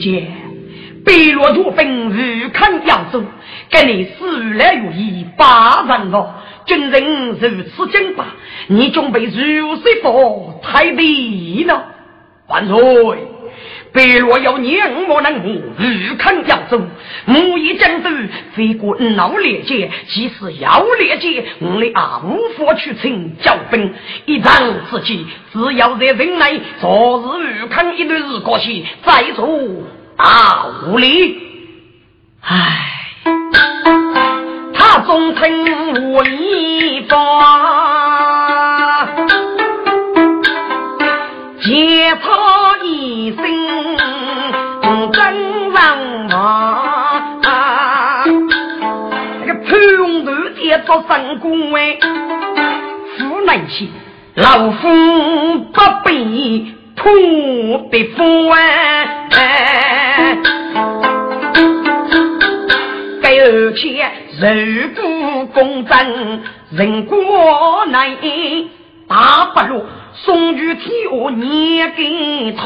姐，北落土兵日看扬州，给你死来如意八人哦。军人如此精拔，你准备如何佛台北呢？万岁！白若要年莫能母，欲看扬州，母以江州飞过老烈界，即使要烈劫，我们啊无法去请教兵。一仗之际，只要在人内昨日欲看一段日过去，再做大无礼。唉，他总听我一方，借他一生。做三公哎，湖南县老夫不必破的夫哎，该而且肉骨公正，人过难，大不如送去天下念给他。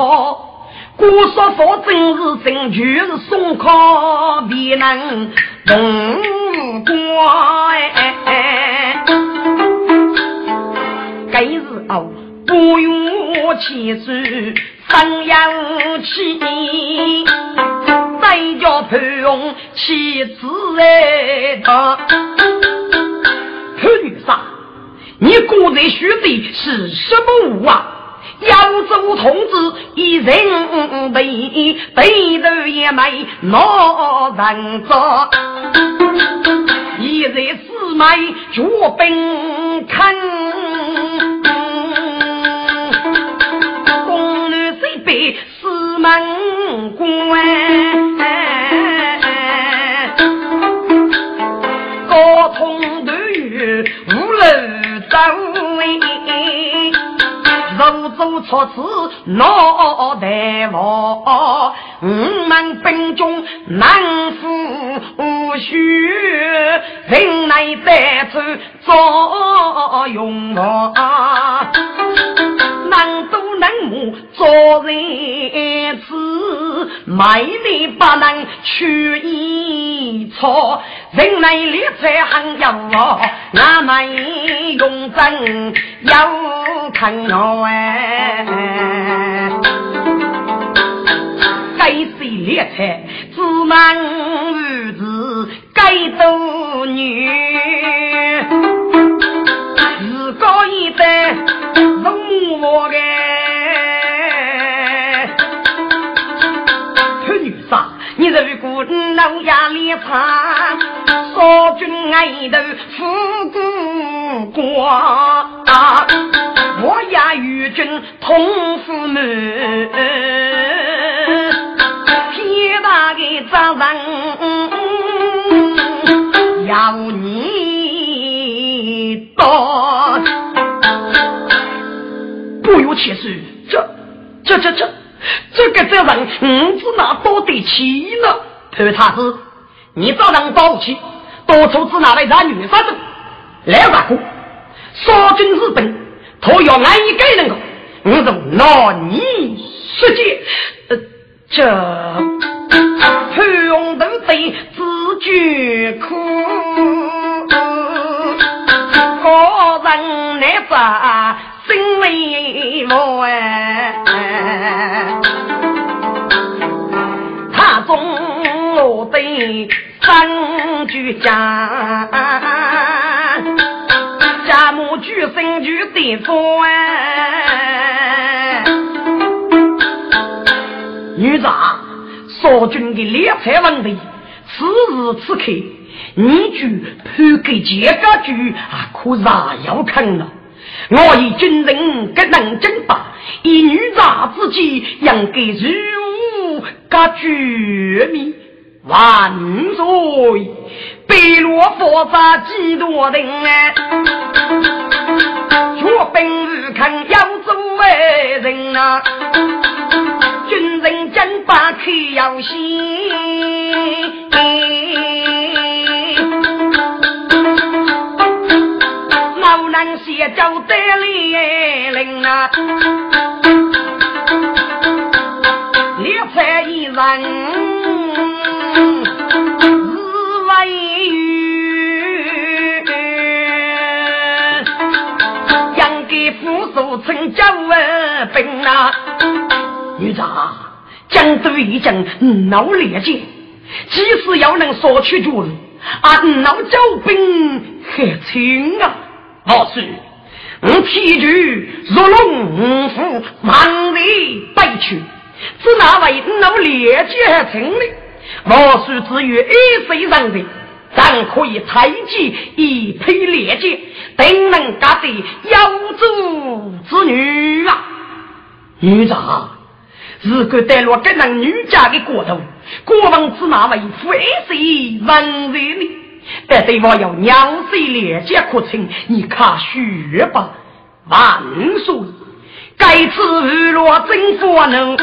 古说佛真是真，就是宋考必能通过哎。该日哦不用起誓三阳气，再叫潘荣妻子哎他。潘女士，你果然学的是什么物啊？扬州同志一人背，背头也没老人做。一日四买脚兵看，宫女随备四门关，楼走。如走错此脑袋王，我们兵中难负虚，人来得走作用啊！难都能木做人子，卖力不能去一错，人来列财很要我，那么用真要看我哎，该谁列财自满儿子该做女，容我个。你如果老压力差，少君爱头富过光，我也与君同父母，天大的责任要你其事，这这这这。这个责任，你子哪多得起呢？潘太子，你早能保起，多处子哪来让女杀子？来大哥，杀君日本，他要俺一个人，我就拿你十戒。呃，这潘永都得自觉苦，个人来杀，心为我哎。我对三句家，家母举身举地方，女子，少君的猎财问题，此时此刻，你就判给钱家局啊，可啥要看了？我以军人格能争霸，以女子之计，应该如何个局面？万岁！北落佛法几多人哎？却本日看扬州外人啊，军人真把口要心。也叫得来灵啊，猎财一人日为鱼，养给父叔成家万兵啊，女子将都已经闹烈剑，即使要能索取主人，啊，闹交兵还轻啊！老师，我提举若龙虎忙里败去，只那位闹烈剑成的，老师只有一岁上的，咱可以采集一批烈剑，定能嫁得妖族之女啊！女子。如果带落这能女家的国头，国王之那位夫二岁文人呢？但对方要鸟岁连接可成，你看学吧。万岁，该次日落真不能，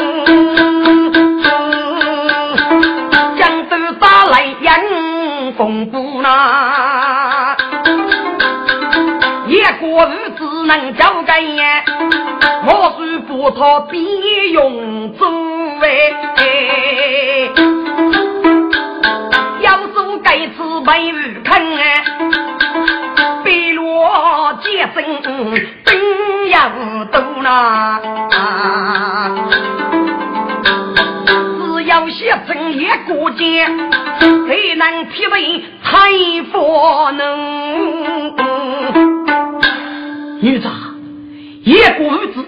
江都打来迎风不呐。一国日子能交给呀，我虽不讨必用作为。说该次被日坑哎，被罗接生真要多呐。只要写成一个节，才能批为太佛能。女子，一国日子，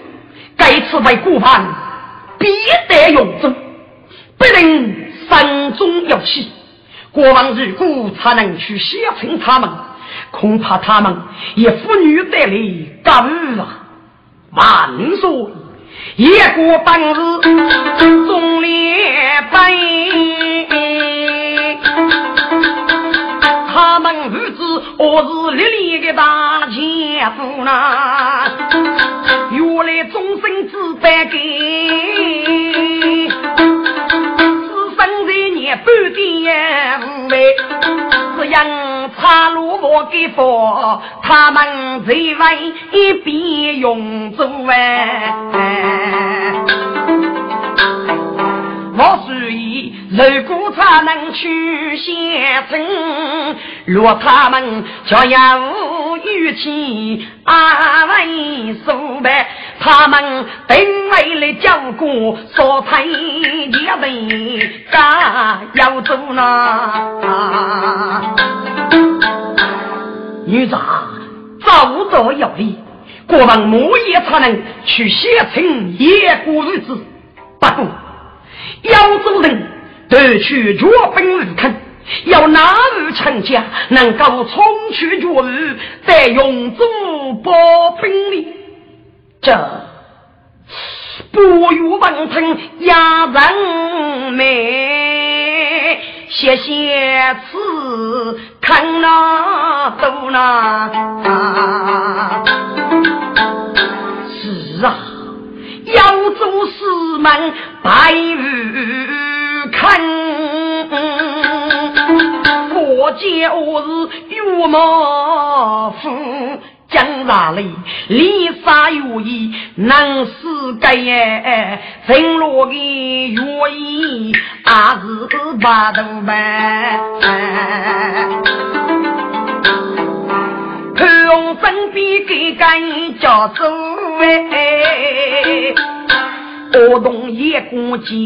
该次为国王，必得用中，不能山中要起。国王如果才能去写成他们，恐怕他们也妇女得来干啊！万岁，一国本日忠烈悲。他们儿子我是立立的大前夫呐，原来终身只白给，年半点无为，只因差路我给佛，他们在外一边用作哎。我属意，如果他能去县城，若他们就要语气安慰说白，他们定为了教过所才也为家要做呢。女子早早有礼，国王莫也才能去县城也过日子，不过。要做人，得去绝本日坑，要哪日成家，能够冲去绝日，再用珠宝兵力。这不与文臣压人美，谢谢此看那都那。是啊。要走四门白日看，见我是岳母夫，江哪里离沙有意，能死个耶？真落的愿意，还是八头半。用身边给干家走哎，我动一股劲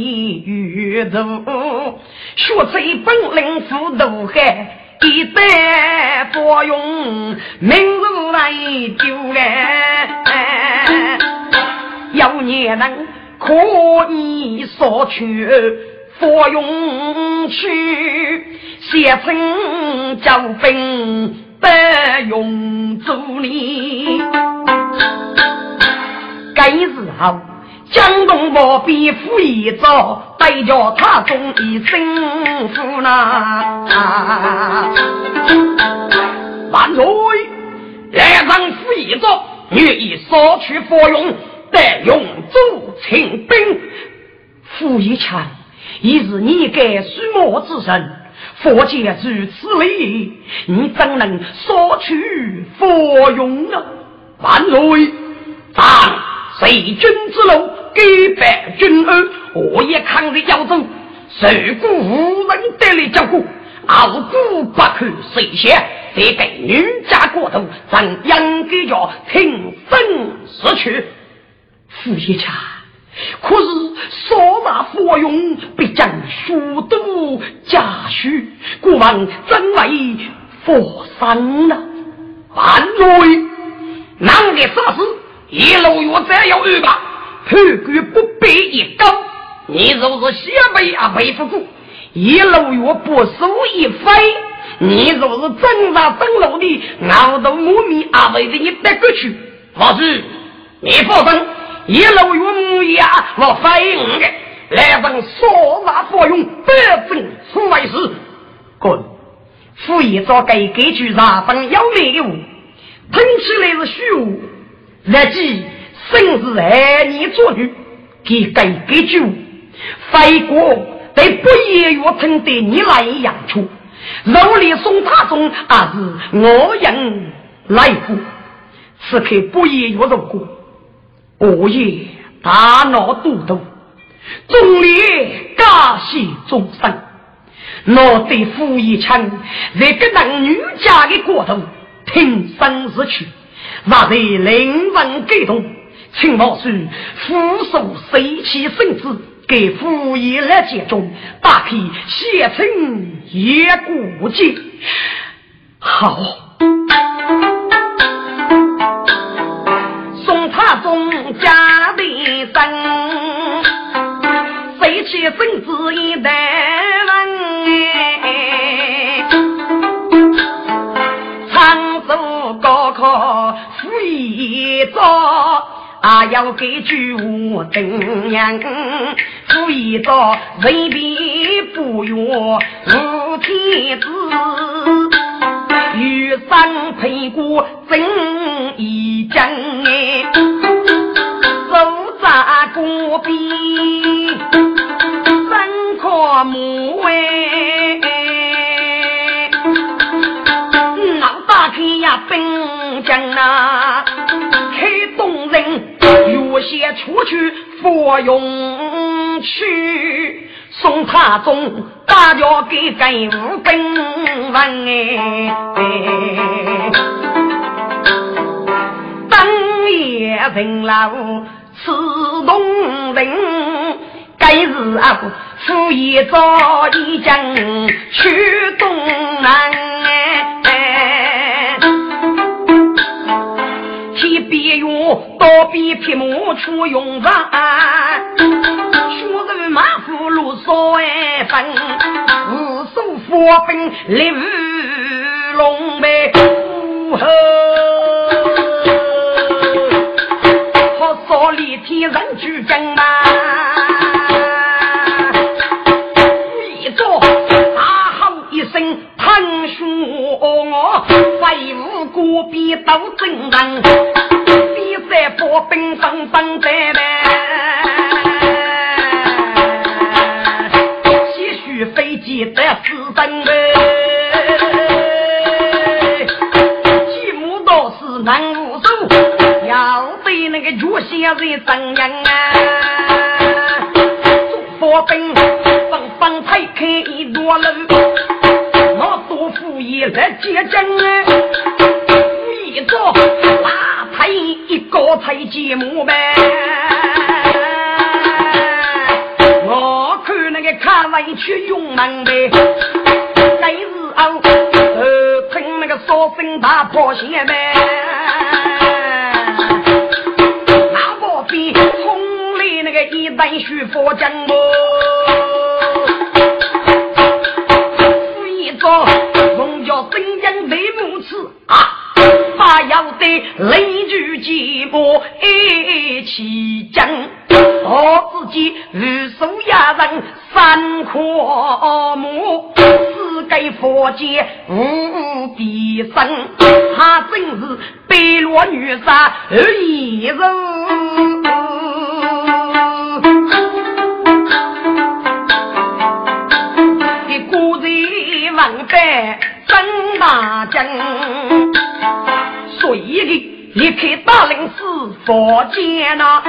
鱼头，学吹本领富都海，一代不用明日来丢哎，要你能可以索取佛用去，写成交兵。不用助力。该时候江东我必富一遭，代叫他中一生福呐。万岁！来人富一遭，愿意索取佛用，得用助请兵。富一强，已是你该苏末之身。佛界如此利益，你怎能索取佛用呢？万岁！咱随军之路，给百军恩，我也抗日要走，受过无人得力照顾，傲骨不可谁先，得给女家过头，咱应该要挺身而去。傅爷家，可是少拿佛用，必将书都家虚，国王怎为佛生呢？万岁！哪个啥事？一路月再要二吧，判官不背一高，你若是西北啊背不住，一路月不收一飞，你若是正上登陆的，熬到母米啊为的你得过去。老师，你放心，一路月母呀，我飞五个，来等说拿佛用，百分出为事。滚！傅爷早该给句上分要命的话，听起来是虚无。日记生是儿女做女，给给给句非过对不言语称对你来养出，肉里送他中，还是我人来过。此刻不言语如过，我也大闹都督，忠烈家系终生。我对父一枪，这个男女家的过头，挺身而去。那在灵魂感动，请老师俯首随其身子，给父爷来接中，大可写成一古迹。好，送他中家的生，随其身子一代人，长寿高考。一早啊，要给举我等娘，富一早人比不远无天子，遇上陪过真一将哎，走在过边三块木哎，老大开呀本将啊。我先出去佛用去，送他中大家给跟五跟人哎，当夜人老此动人，该日啊夫一早已将去东南哎。别用刀笔劈木出勇战，血肉马虎路少哎分，无数佛兵立如龙背，吼！好少立天人举将嘛，一招大吼一声喷血，飞舞过壁都震人。在波兵纷纷在来，些许飞机在四分呗，几目倒是难无手，要对那个脚下人怎样啊？波兵纷纷拆开一座楼，我多富也来接阵啊，看委屈用门呗，那日哦，呃，听那个说声大破鞋呗，而已人。的古人万般真大将。随的离开大林寺佛见呐，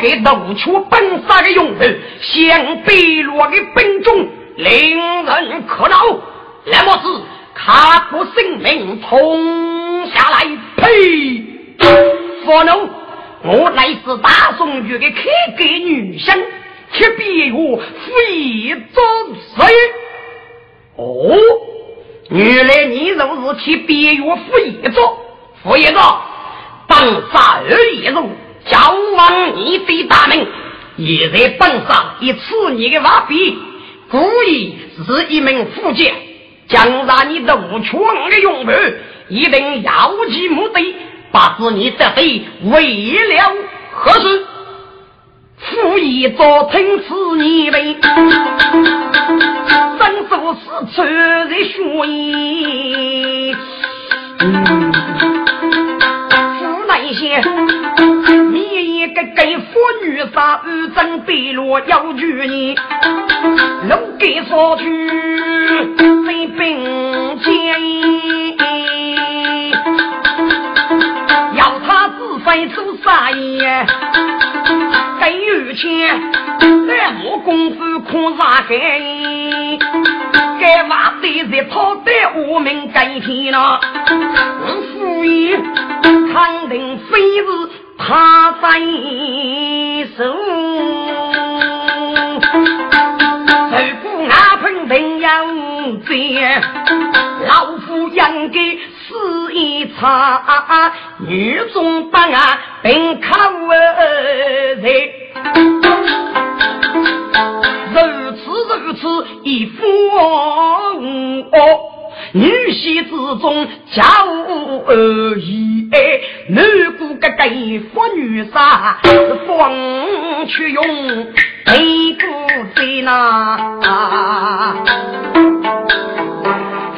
给斗出本杀的勇士，向北落的兵中，令人可恼。那么是，卡不性命冲下来！呸！佛奴，我乃是大宋局的开国女生，却比我非作谁？哦，原来你就是替别院副业做副业做。本杀而已，如交往你的大名，也在本上一次你的瓦币，故意是一名副将，将让你夺取我的用兵，一定要其目的，把子你得罪为了。何事？副役做听此你为，伸手是出人血衣。些，给妇女杀，二真被落要娶你，路给说去谁并肩，要他自费做啥业？给有钱，那么功夫可啥给？该挖的在讨得我们改天了，所以肯定非是他在手。如果俺碰定要在，老夫应该死一场，女中把俺并靠人。如此如此一夫女婿之中家务而已。男姑个该妇女杀，风去用内姑在那。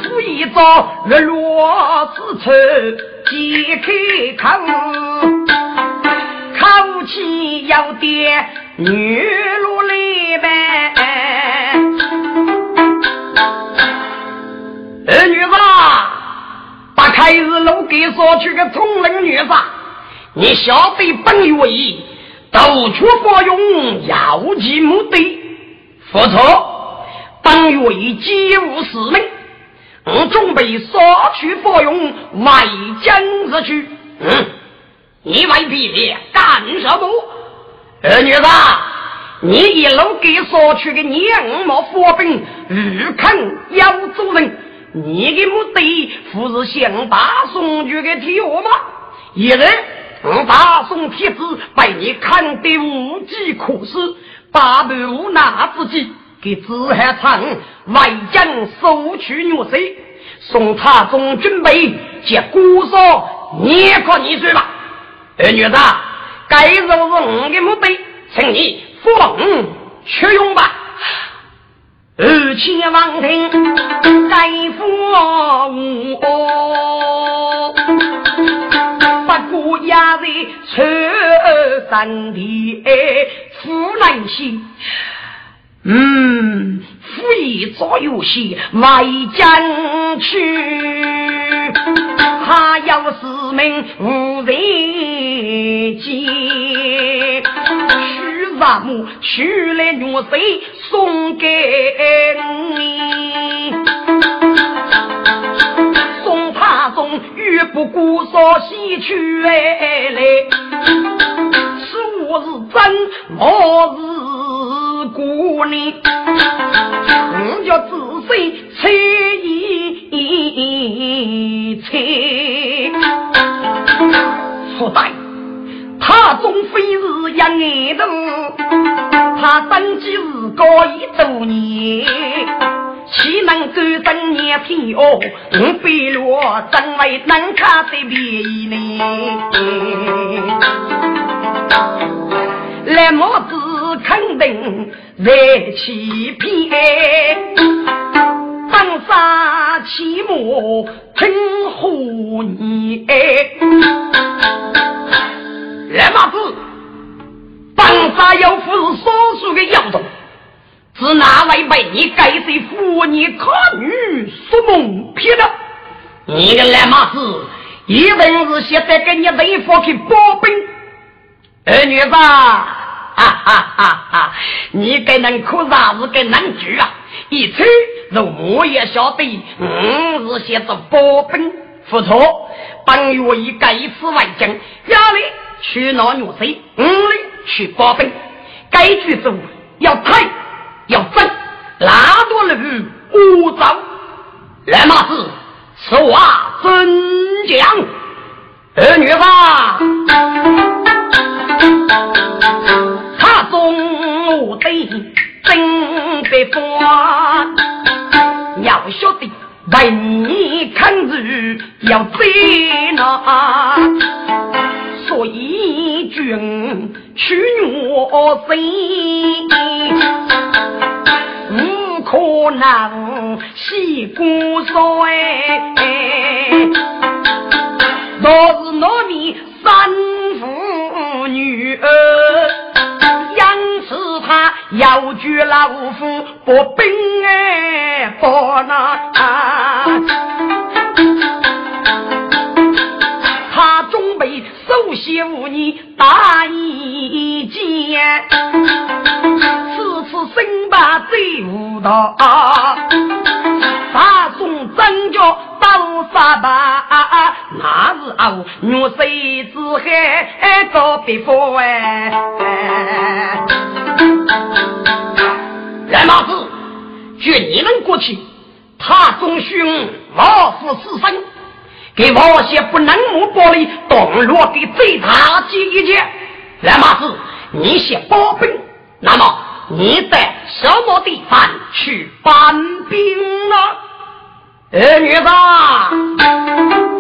夫一早日落之处揭开口，口气要点女路来呗。儿女子，把开日路给说去个聪明女子，你晓得本月意，斗出发用要其目的，否则本月意皆无使命。我准备杀去发用外将而去。嗯，你为别别干什么？儿女子，你一路给说去个娘毛发兵，日肯要做人。你的目的不是向大宋局的提我吗？现在大宋帖子被你看得无计可施，八百无奈之际，给子海昌外将收取女婿，宋太宗准备接姑嫂，你可你说吧，二女子，该就是我的目的，请你放去用吧。二千王庭盖父母，不过也是出身的夫人心。嗯，夫一早有些外将去，他要使命无人接。许什么？取来女婿送给你。送他送，玉不顾少西去来，是我是真，我是。姑娘，我叫子孙猜一猜，不对，他终非是一眼头，他登基是高一多年，岂能够等年天哦？我背落怎为能看得便宜呢？来么子？肯定在欺骗，当杀起母听何言？来马子，本杀妖夫是少数的妖种，是哪位被你改谁妇女看女说蒙骗的？你个来马子，一定是现在给你雷夫去包兵，二女子，哈哈哈哈！你给能哭啥子给能举啊？一猜，我也晓得，嗯，是写着包兵，不错。本月以该次为将，下里去拿女婿，五里去包兵。该局中要退要争，拉多路五走。来马子，此话真讲？儿女吧，他中我的真的法，要晓得。为你看日要追那，说一句，娶我妻，不可能，先骨水。若是我你三夫女儿，因此他要娶老夫，不笨哎，不那。备手写无你大一件，此次身把最无道，大宋真叫刀杀吧，那是哦，女谁之海遭别夫哎，来马子，绝你们过去。他中兄老夫死生，你王些不能木玻璃动落给最大几一件。来马子，你先包兵，那么你在什么地方去搬兵呢？二女子，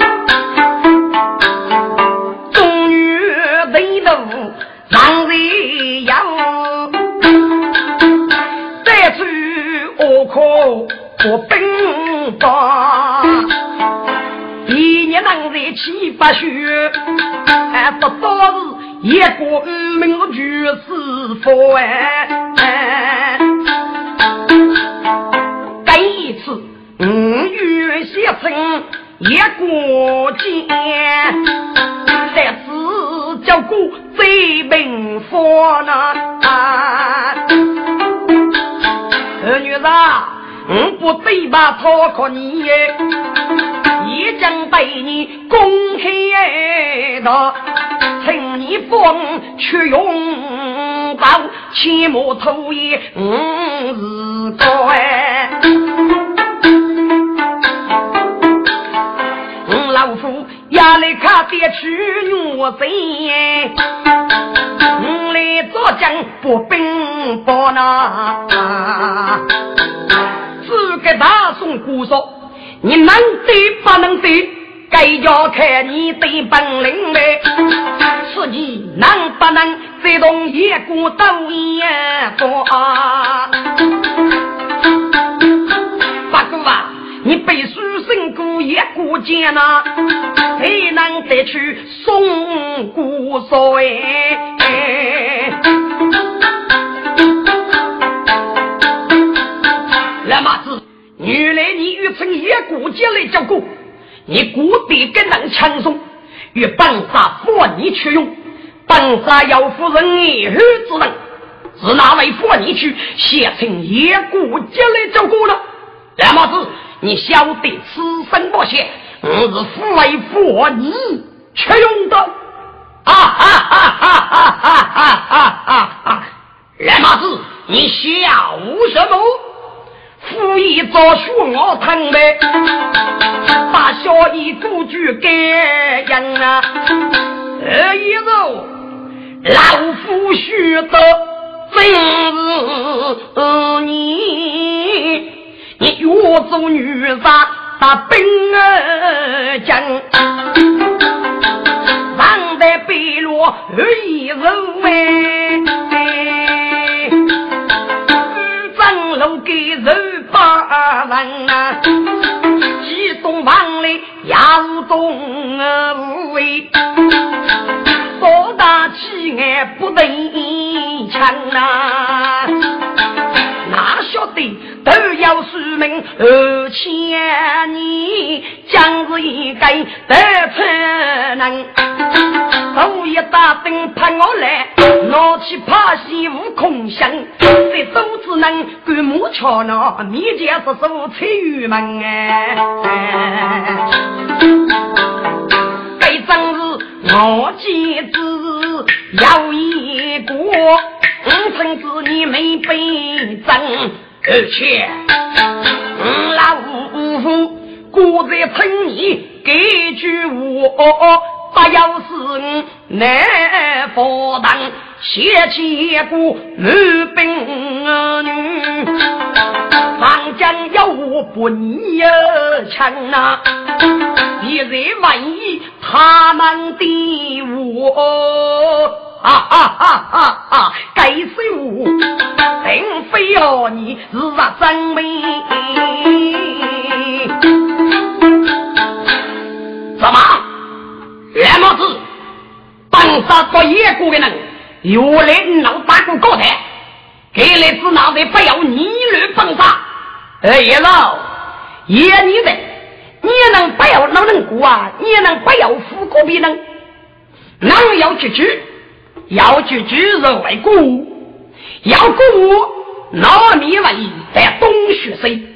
在七八雪，还不到是一个五名举师傅哎。这一次五月写成一个剑，在此叫过最兵法呢。二女子。我不对吧？讨可你，一为你公开的，请你风去用刀，切莫偷也我是乖。我老夫压力卡得去我贼，我来做将不兵不拿。是给大宋姑说，你能对不能对，该要看你的本领呗。是你能不能再动一股斗眼光？八哥啊，你背书胜过一股剑呐，谁能得去宋姑说哎？原来你欲趁一股劲来叫过，你故地更能轻松，与本杀妇你去用，本杀要夫人一后之人，是哪位妇你去写成一股劲来交过呢？那么子，你晓得此生不险，我是夫为妇你去用的，啊哈哈哈哈哈哈哈哈！那么子，你笑什么？夫一早学我疼呗，把小姨祖句改样啊！二一走，老夫须得真是你，你越做女人把兵儿将，让得背落二一走哎。路给人八人啊，几栋房里也是东啊无畏，高大气概不等一啊。晓得都要宿命二千年，将是一个得才能，头一打灯盼我来，拿起怕西无空香，这都只能干木桥呢面前是手彩玉门哎，该正是我妻子要一个，五孙子你没被争，而且五老夫过在村里给句话，不要是难负担。写起过女兵女，长江有我不逆强呐！一人万一他们的我，啊啊啊啊啊！该是我，并非要你是啊真美。什么？那么子，本杀做野国的人？原来老大哥高台，给来子那位不要逆乱封杀。哎呀老，爷你的，你能不要老人过啊？你能不要富国别人？人要聚聚，要聚聚是为国，要国那你为在东学生。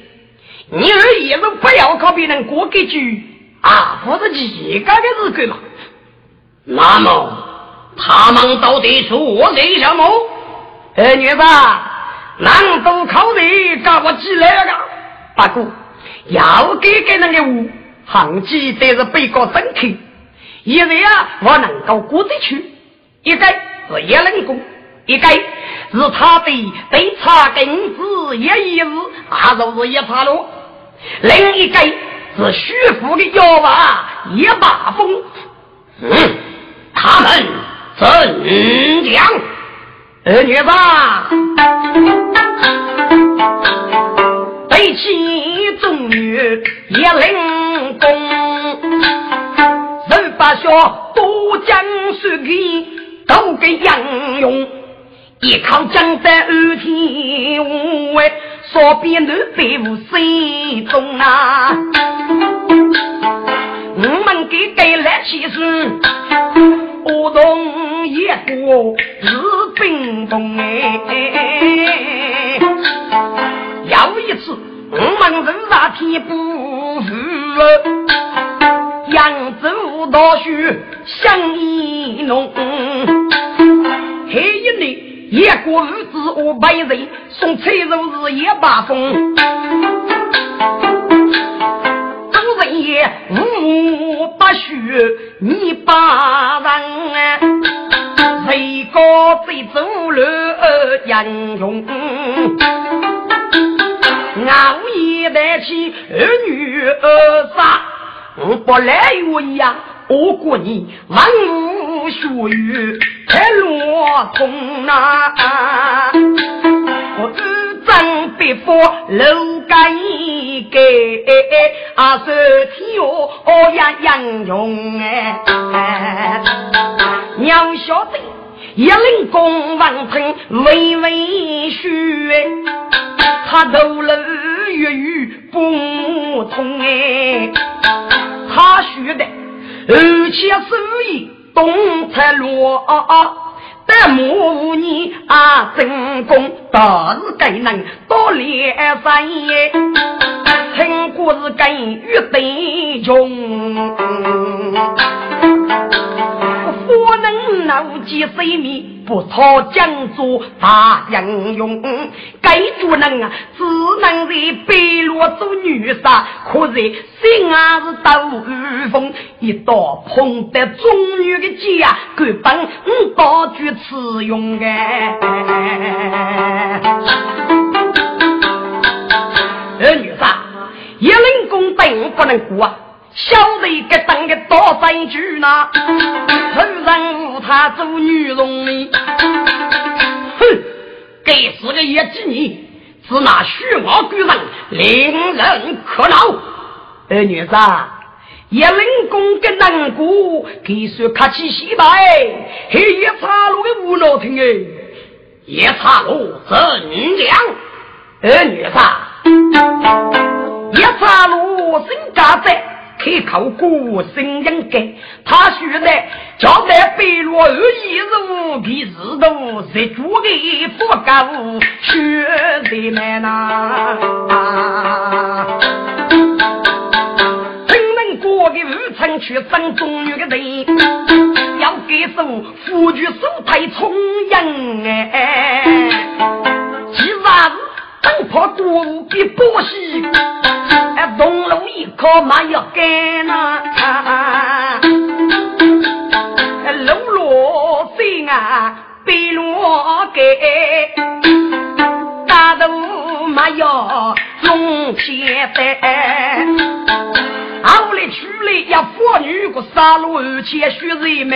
你儿也是不要靠别人过给句啊，不是几个的日子嘛？那么。他们到底是我谁什么？儿女吧，难都考虑搞我几来个？不过要给给那个我，行记得是被告登去。一个啊，我能够过得去；一个是叶人工，一个是他的对茶根子也一日，啊，就是一茶路；另一个是徐福的妖娃也把风。嗯，他们。怎讲？儿女吧，背起众女也灵功，人把学都将水给都给杨用，一靠江山二天无为，说边南北无谁中啊？我们给给来起身。我同一个是冰冻哎，有一次我们人上天不服，扬州大雪相依浓，黑一年一个日子我百人送菜肉是一把风。也无不许你把人，谁个最走路英雄？熬夜带起儿女儿杀，我不来云呀！我过你万物学语太落空啊！我日正别佛楼盖盖，啊是天哦呀杨勇哎，娘晓得一领公王城微微虚，他头颅月月不通哎，他学的。而且手艺东才落，但莫你啊真功，倒是该能多练三耶，成果是跟与对穷。不能牢记水面，不讨江做大英雄。该做人啊，只能在北落做女杀，可是心啊是刀雨风。一刀碰得中女的家，根本不具此用哎。二女杀，一人公等不能过小弟个当个多番主呢，头上他做女容呢。哼，给死个野鸡你，只拿虚毛鬼人，令人可恼。二女子，叶灵公跟南姑，给说客气洗白，黑夜岔路的无脑听哎，夜岔路真凉。二女子，夜岔路真嘎在。开口过声音改，他说的交代白落二已如皮石头，谁住的不够去的难呐？真能过的五层去生中女的人，要给手夫君手太冲硬哎，其。真怕多比波西，哎，东路一靠嘛要干呐，路路心啊被罗给，大路嘛要弄钱的。后来娶了一妇女，个杀戮而且血人们，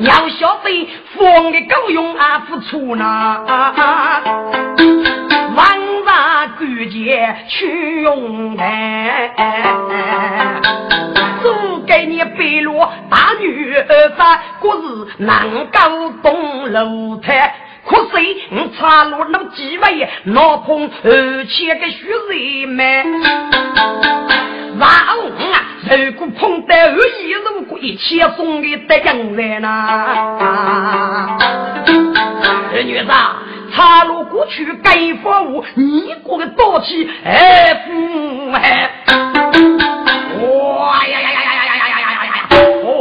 要晓得风的够用啊，付出呢。万万感节去用的，只给你白罗大女儿在，可是能够动楼台。可是你插入那几位老碰而且个虚人们，然后啊，如果碰到二一如果一起送给得人人呐，二女子岔路过去该服务，你过个多气哎不哎，哇呀呀呀呀呀呀呀呀呀呀，哦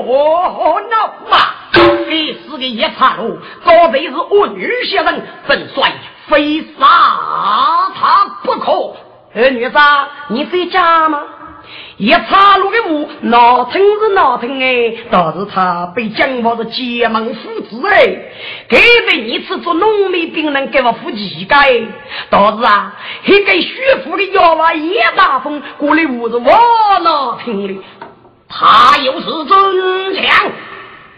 哦哦，那嘛。第四个夜叉路，早辈是我女先生，本帅非杀他不可。二女子，你在家吗？一岔路的屋，闹腾是闹腾哎，倒是他被蒋王的结盟父子哎，给的你吃做农民兵人给我付乞丐，倒是啊，一个徐福的妖娃叶大风过来屋子我闹腾的，他又是真强。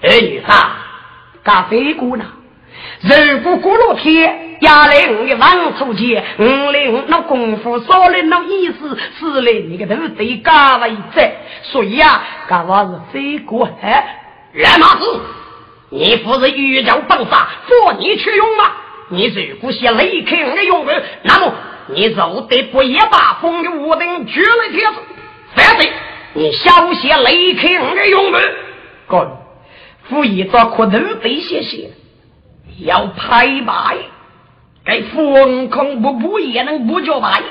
二女子，干飞姑呢？如果过了天，压来我的王初节，五来那功夫少了那意思，死了你个头得干为在。所以啊，干我是飞过哎，蓝马子，你不是欲将棒杀，做你去用吗？你如果想离开我的用人，那么你就得不一把风的武灯绝了天子，反对你小心离开我的用人，滚！副一早可能得些些，要拍卖，给风空不不也能不叫卖？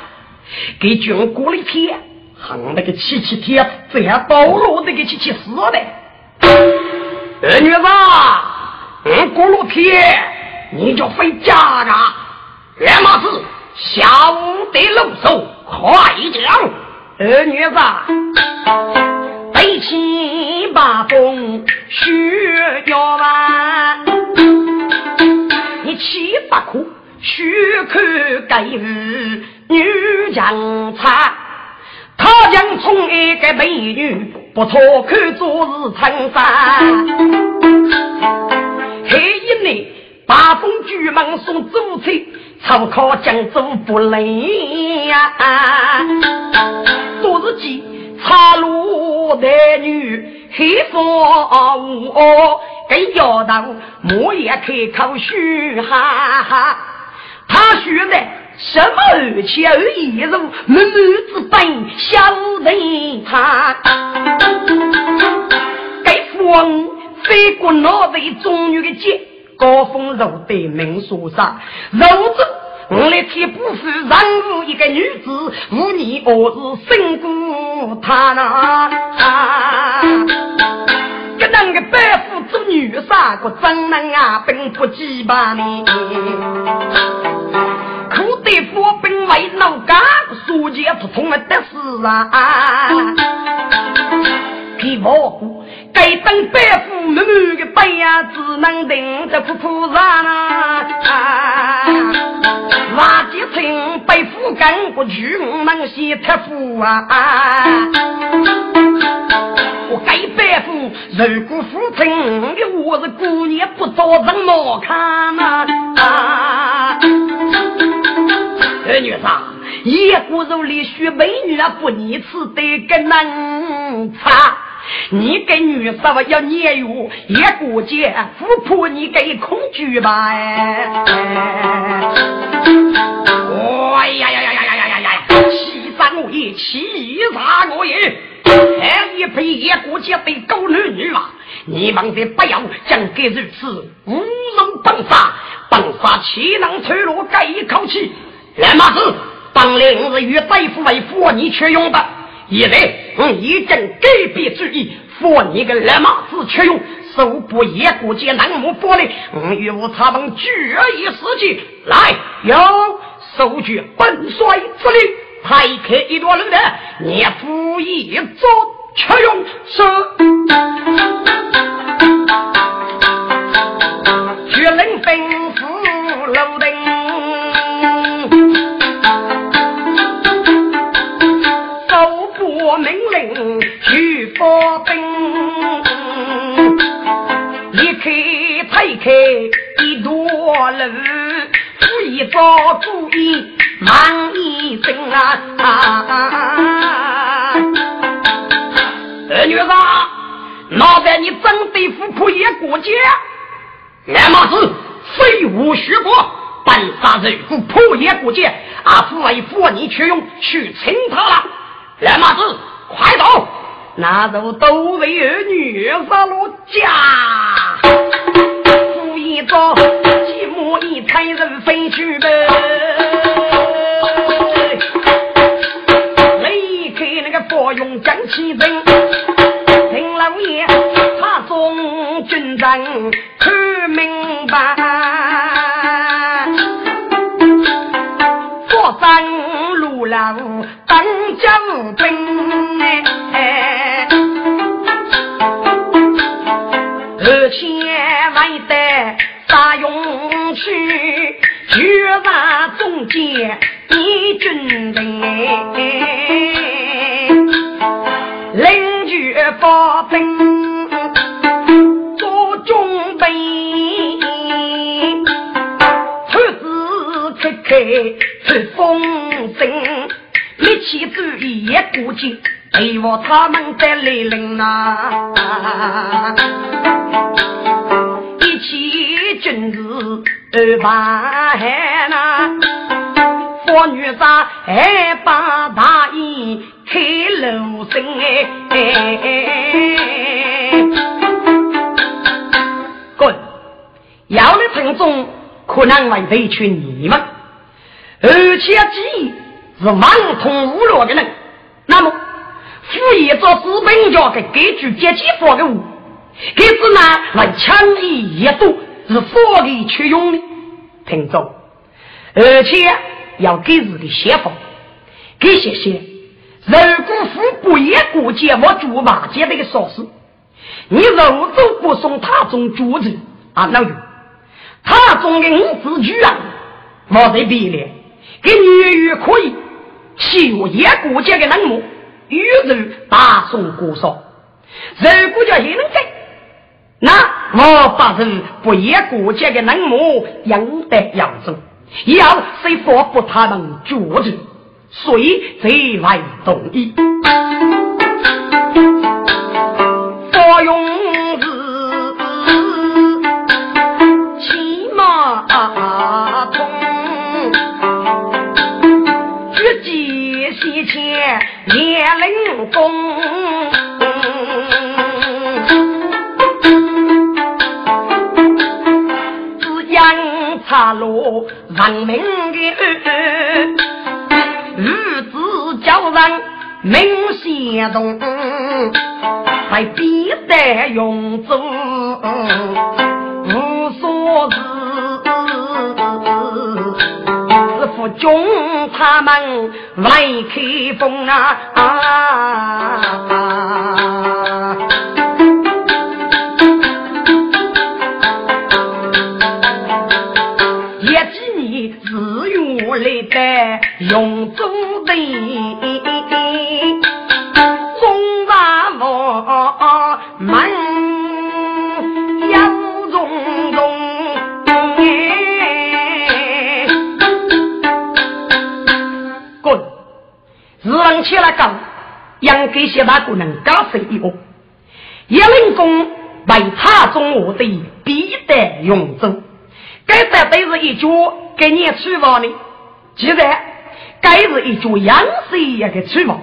给军过了天，横那个七七天，这样道路那个七七死的。二女子，嗯，过了天，你就回家了。二马子，小得露手，快讲。二女子。背起把弓需要完，你气不哭，须看该日女将差。他将从一个美女，不错看做是称赞。黑一年，八风巨蟒送主菜，朝考江州不累呀，多日记。插路男女黑风雾，跟摇头莫也开口嘘哈哈。他说的什么二七二一如满满之本小人他，该风飞过那位中女的肩，高峰肉对门锁上，肉子。我来替不是任务一个女子，无你我是辛苦她呐。这那个白富做女杀个真能啊，并不羁吧你。苦得佛本为老干，书记不通了得事啊。给我姑，该等白富满满的背呀，只能等着苦苦上啊。瓦几层背负干过去，我们先贴富啊！我该背负，如果父亲的我是姑娘，不招人么看呐？啊！女子，一骨肉里许美女啊，不逆此得个能差。你给女婿要年月一过节，富婆你给恐惧吧？哎气杀我也，气杀我也！还一配一过节的狗女女啊！你们的不要将给如此无人本杀，本杀岂能脆弱这一口气？来马子，当年日与大夫为佛你却用的，现在我已经改变主意，佛你个来马子却用，手不也过节难木佛的，我与我他们决一死计。来，有手举本帅之令，派开一段路的，你服一做却用。是。绝令吩咐楼顶，手部命令去发兵，离开推开一段路，故意做主意。忙一阵啊！二女子，脑袋你真对付破也过节？来马子，非无学过，本杀人夫破也过节，阿父为父你却用去请他了。来马子，快走！那就都为儿女杀了家，故意做寂寞一才人飞去呗。意也顾及，陪我他们的来临呐，一起军事二排呐，妇女啥还把大衣开路声哎，滚！要的听众可能会委屈你们。而且记忆是网通无落的人，那么副业做资本家给根据阶级发的物，给子呢来强力一度是法律去用的，听着，而且要给自己写法，给写写，如果富不也过节我猪八戒这个说事，你肉都不送他中主子啊，老友，他中的五子居啊，我在比例。给女婿可以，西我也过节的冷漠，与人大宋过少。如果叫也能给，那我把人不也过节的冷漠养得养生，要谁发不他们决定，谁最为同意？所用。年龄功，只因插落人民的日子叫人明显动，还必得用足无所中他们来开封啊！一几年自用来的用祖的，上去了讲，应该些大姑娘加水一个，一人公为他中我的必得永争，该在都是一脚给你出房的，记得该是一脚养水一个出房。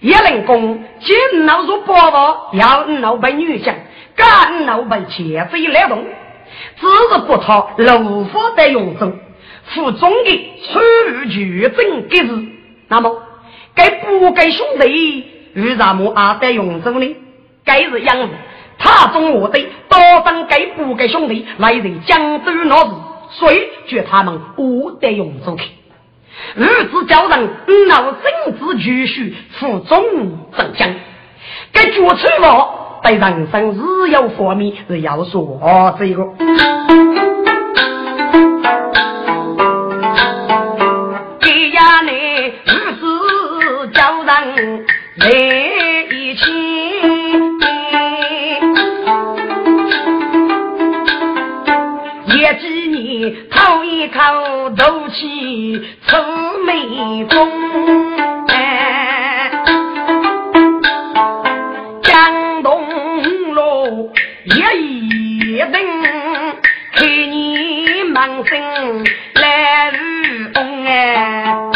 一人公今老入八房，要老被女将，干老被钱贼来动，只是不讨老夫的永争，府中的出举证给是，那么。该不该兄弟为什么阿得永州呢？该是养子，他中我的多等该不该兄弟来人江州闹事，所以叫他们不得永州去。日子叫人闹政治继续负重正将，该决策我对人生日有方面是要说这个。来一起，一几年讨一口斗气出眉峰，江东路一一人，看你满身来如风哎。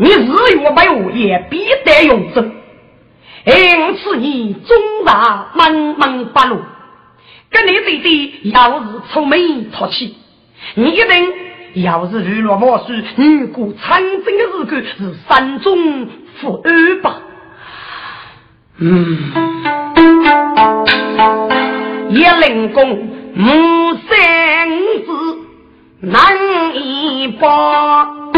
你日月没有也必得永生，因此你终大茫茫八路，跟你弟弟要是出门淘气，你一定要是日落莫须，女过长征的日子是山中富二吧？嗯，一灵公母三子难以报。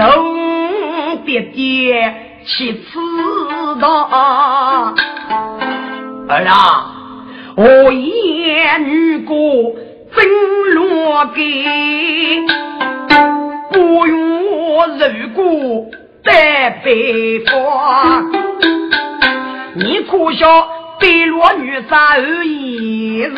东爹爹去此道，儿啊，我言女过真落给，不用我如果在北方，你可笑北落女杀而已人，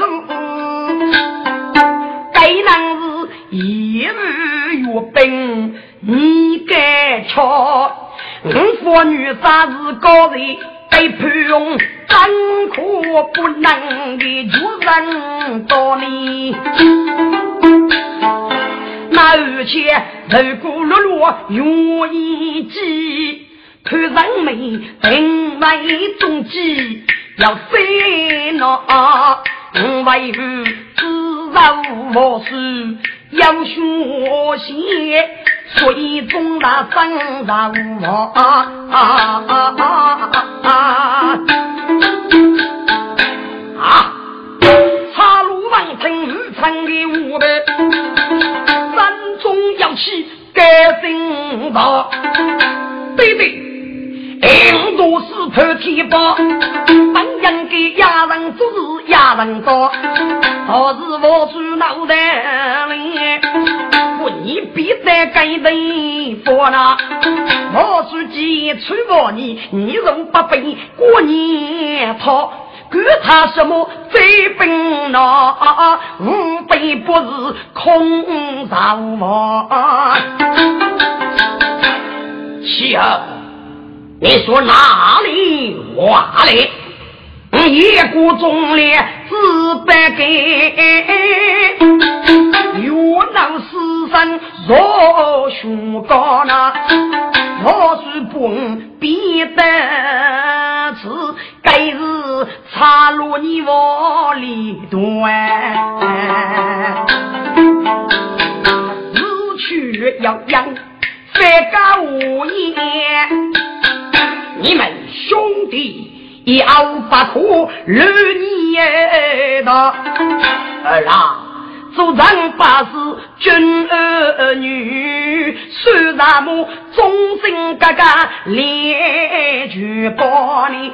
该男子一日月奔。你该瞧，我妇女三是高人，被判用真可不能的主人道理。那而且如果落落愿意记，判人们定为中计，要飞那我为父自受无数，要学习。水中那生人我啊！插入王城日常的舞台，山中要起该心道，对对。印度是破天宝，本应给亚人做事亚人多，可是我主脑袋里，你必在该地方呐。我主几出我你，你若不背过年套，管他什么贼兵呐，无非不是空造梦。妻儿。你说哪里话嘞？一股忠烈自白给，越南死神若雄高呐，我是不必得此，该是插入你窝里端，日去要养，三家无言。你们兄弟要不可日你的儿啊，做人把事君儿女，虽然么忠心哥哥连举报你，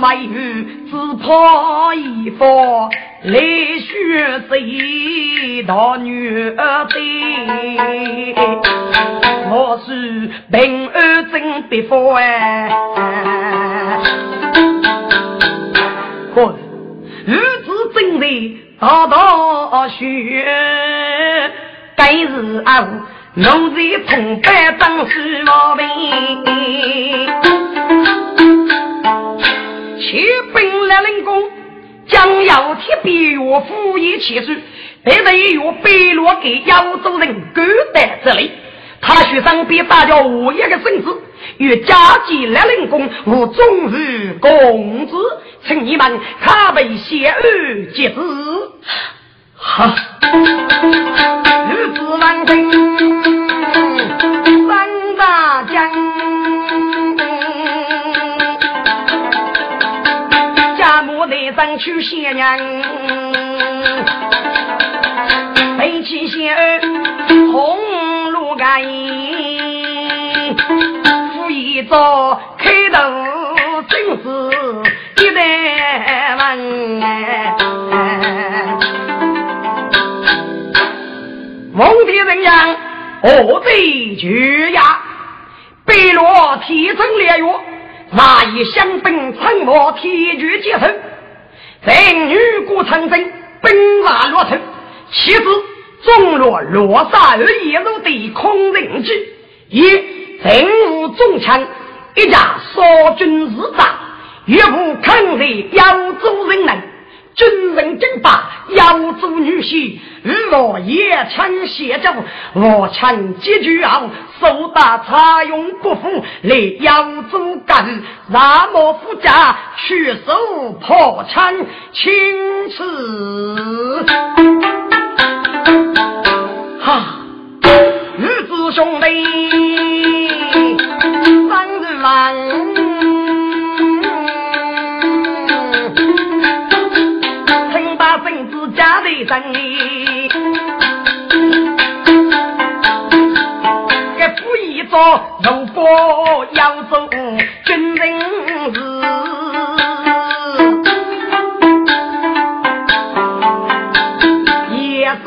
没有只怕一方。来学谁道女儿的？我是平儿真别佛哎！呵，儿子真人道道学，该是啊，农在同班当书毛病。去本来人工，将要贴边岳父一起书，被人岳背落给扬州人勾在这里。他学生比大家我一个孙子，与家计来人工，我终日公子，请你们他为先儿接子。好，日子万分去谢娘，背起先儿红路盖，扶一招开头真是一代门。蒙的人样，何贼绝呀？北落天成烈月，那一香槟沉默天绝结成。人女孤长征，兵马落城。其实中落落沙而夜入的空人机，一人物中枪，一家少军日战，岳父抗日扬州人能。军人正把扬州女婿，与我夜枪写着，我枪结局后，手打茶用不服，来扬州干，那么夫家去手破枪，青此哈，日子兄弟三日郎。家里生意，给富一做如果要做军人事，也是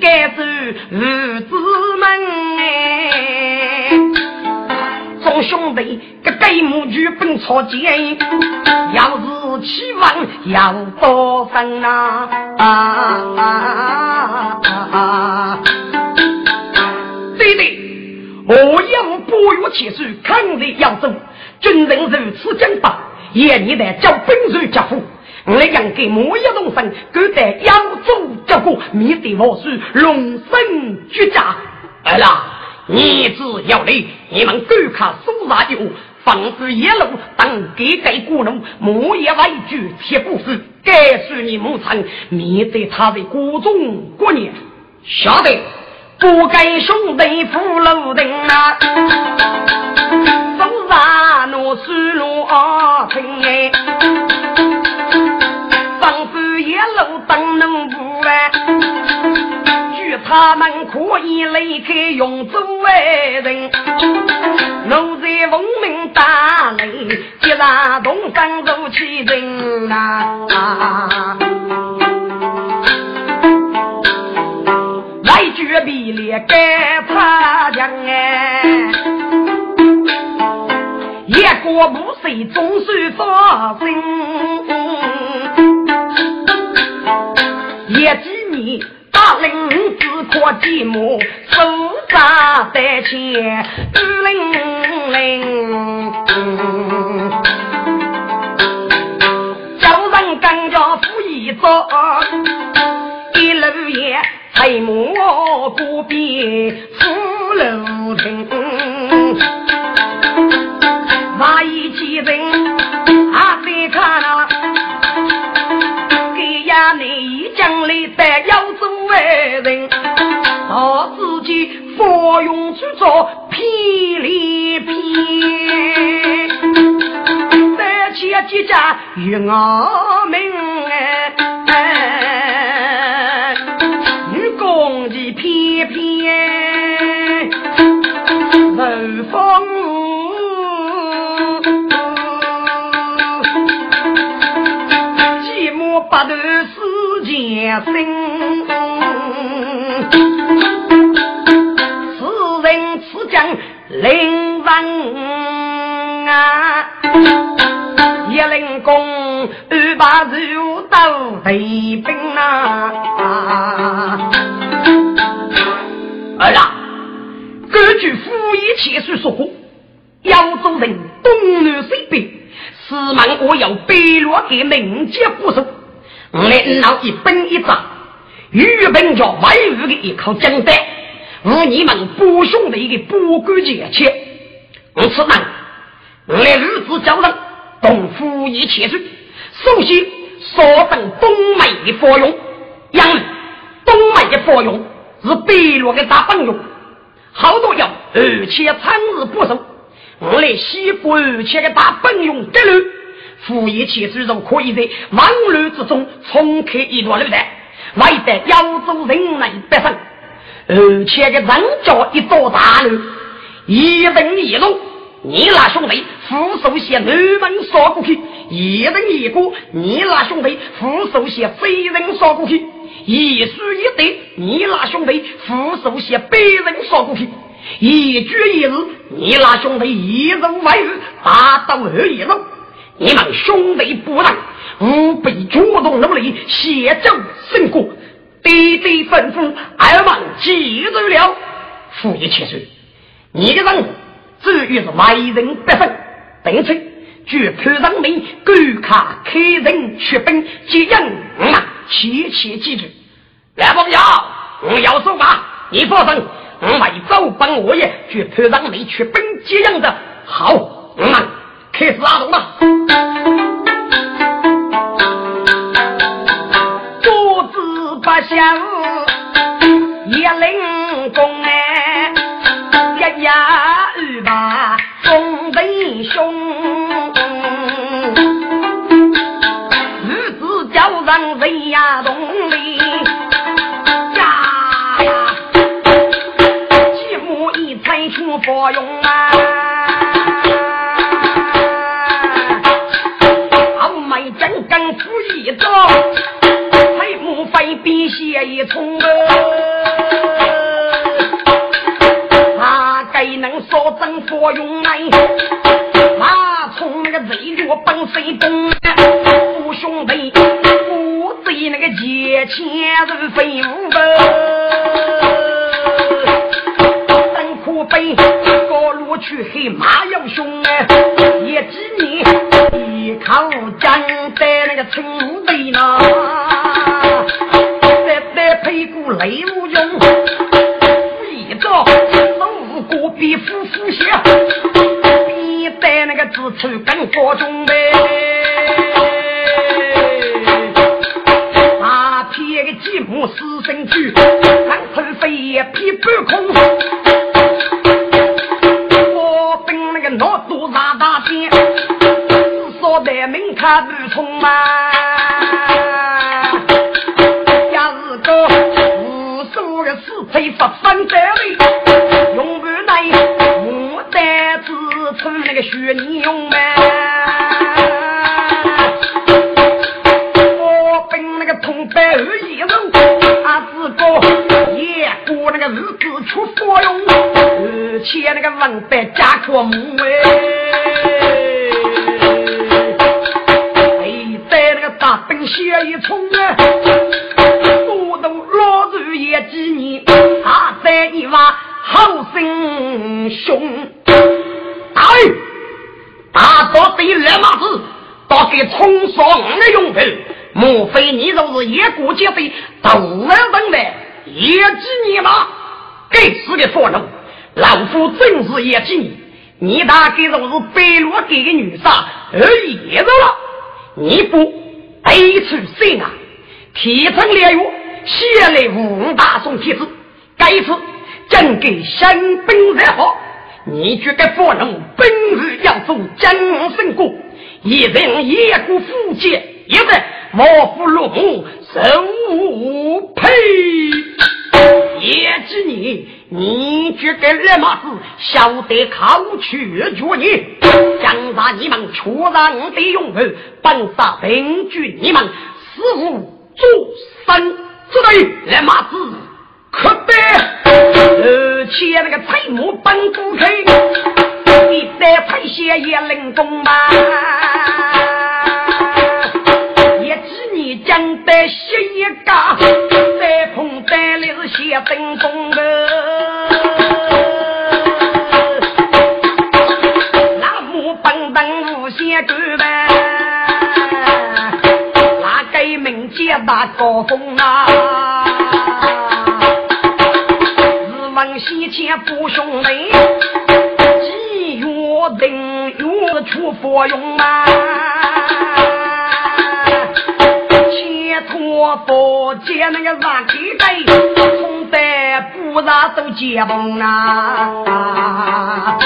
该做儿子们众兄弟，个盖母举本朝见，要是。期望要多生啊啊啊！对对，我要不越起手，抗日扬州，军人如此讲法，也你得叫本如家父。我养给莫一动身，够得扬州结果，面对我是龙生绝佳。儿啦，你只要来，你们赶看苏大有。防止野路当给给过路，木叶为句铁不死，该是你母亲面对他的谷中过年，晓得不该兄弟扶路灯啊，手上拿水路啊，听哎，他们可以离开永州为人，奴在文明大雷，接上东山入其人呐。来绝壁里该他讲哎，一国不随总是发生，一几年。大林我继母，手扎在前，零零。叫人更加富一早，一路也才莫过边富楼亭，用去做霹雳片，三千几家与我们哎，女工的偏偏受风寂寞不得世间生。灵人啊，一灵公二把肉到北兵啊！儿啊，根据傅一千岁说过，扬州人东南西北，四门我要北落给民间不守，我来闹一本一仗，与本家外务的一口江山，是你们不兄弟的不管节切，我此难，我来日子叫人东府一千岁，首先所等东美的佛用，杨东美的佛用。是北落的大本用，好多要而且长日不收。我来西部而且的大本用得路，富裕且之中可以在万路之中重开一段路的，为得扬州人来百姓，而且个人家一座大路，一人一路，你那兄弟扶手些南门扫过去，一人一个，你那兄弟扶手些非人扫过去。一书一对，你那兄弟扶手些被人杀过去；一句一字，你那兄弟一人外日打到二一路。你们兄弟不让，吾辈主动努力，协助胜过，弟弟吩咐，二王记住了。父一千岁，你的人至于是为人百分，并且据潘上明赶卡开人出兵接应啊。切切记住，来朋友，我要说话，你放心，我每周帮我也去派上你去奔接应的。好，我们开始拉动了。不想，也灵工哎，一呀二把风为凶。让人呀一重啊，他该能说真佛用来，马从那个贼脚帮谁动？父兄弟。那个借钱人飞舞的，等苦悲，高路去黑马要凶哎！该死的佛奴！老夫正是野鸡你，大概就是白罗给的女杀而野肉了。你不悲出心啊！提成烈月，写来五大宋帖子，该次真给新兵热好。你觉得佛奴本日要做江生国，一人野国福建，一人。莫夫落母，生无配。叶子你，你这个二麻子晓得考取绝你，将把你们出让的用人，本杀平据你们死无足生之罪。二麻子可得，而且那个财母本不开，你得退些也领功吧。也知你将得写一个，再碰得了是写登。干呗，那个名节大高峰啊，日望西前不兄弟，几月定月出佛用啊。托佛接那个垃圾袋，从得不让都接崩啊！